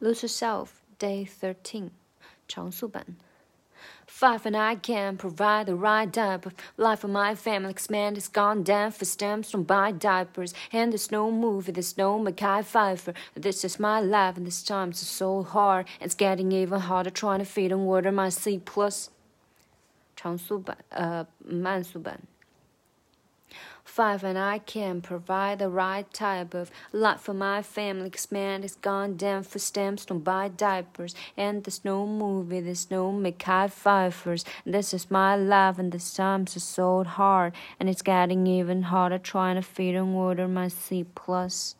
Lose Yourself, Day 13, 长速版。Five and I can provide the right type of life for my family. Cause man is gone down for stamps from buy diapers. And there's no movie, there's no Mackay Pfeiffer. This is my life, and this time's so hard. It's getting even harder trying to feed and water my C plus. 长速版，呃，慢速版。 Five and I can provide the right type of life for my family. Cause man has gone down for stamps, don't buy diapers. And there's no movie, there's no high fivers. This is my life, and this time's are so hard. And it's getting even harder trying to feed and water my C plus.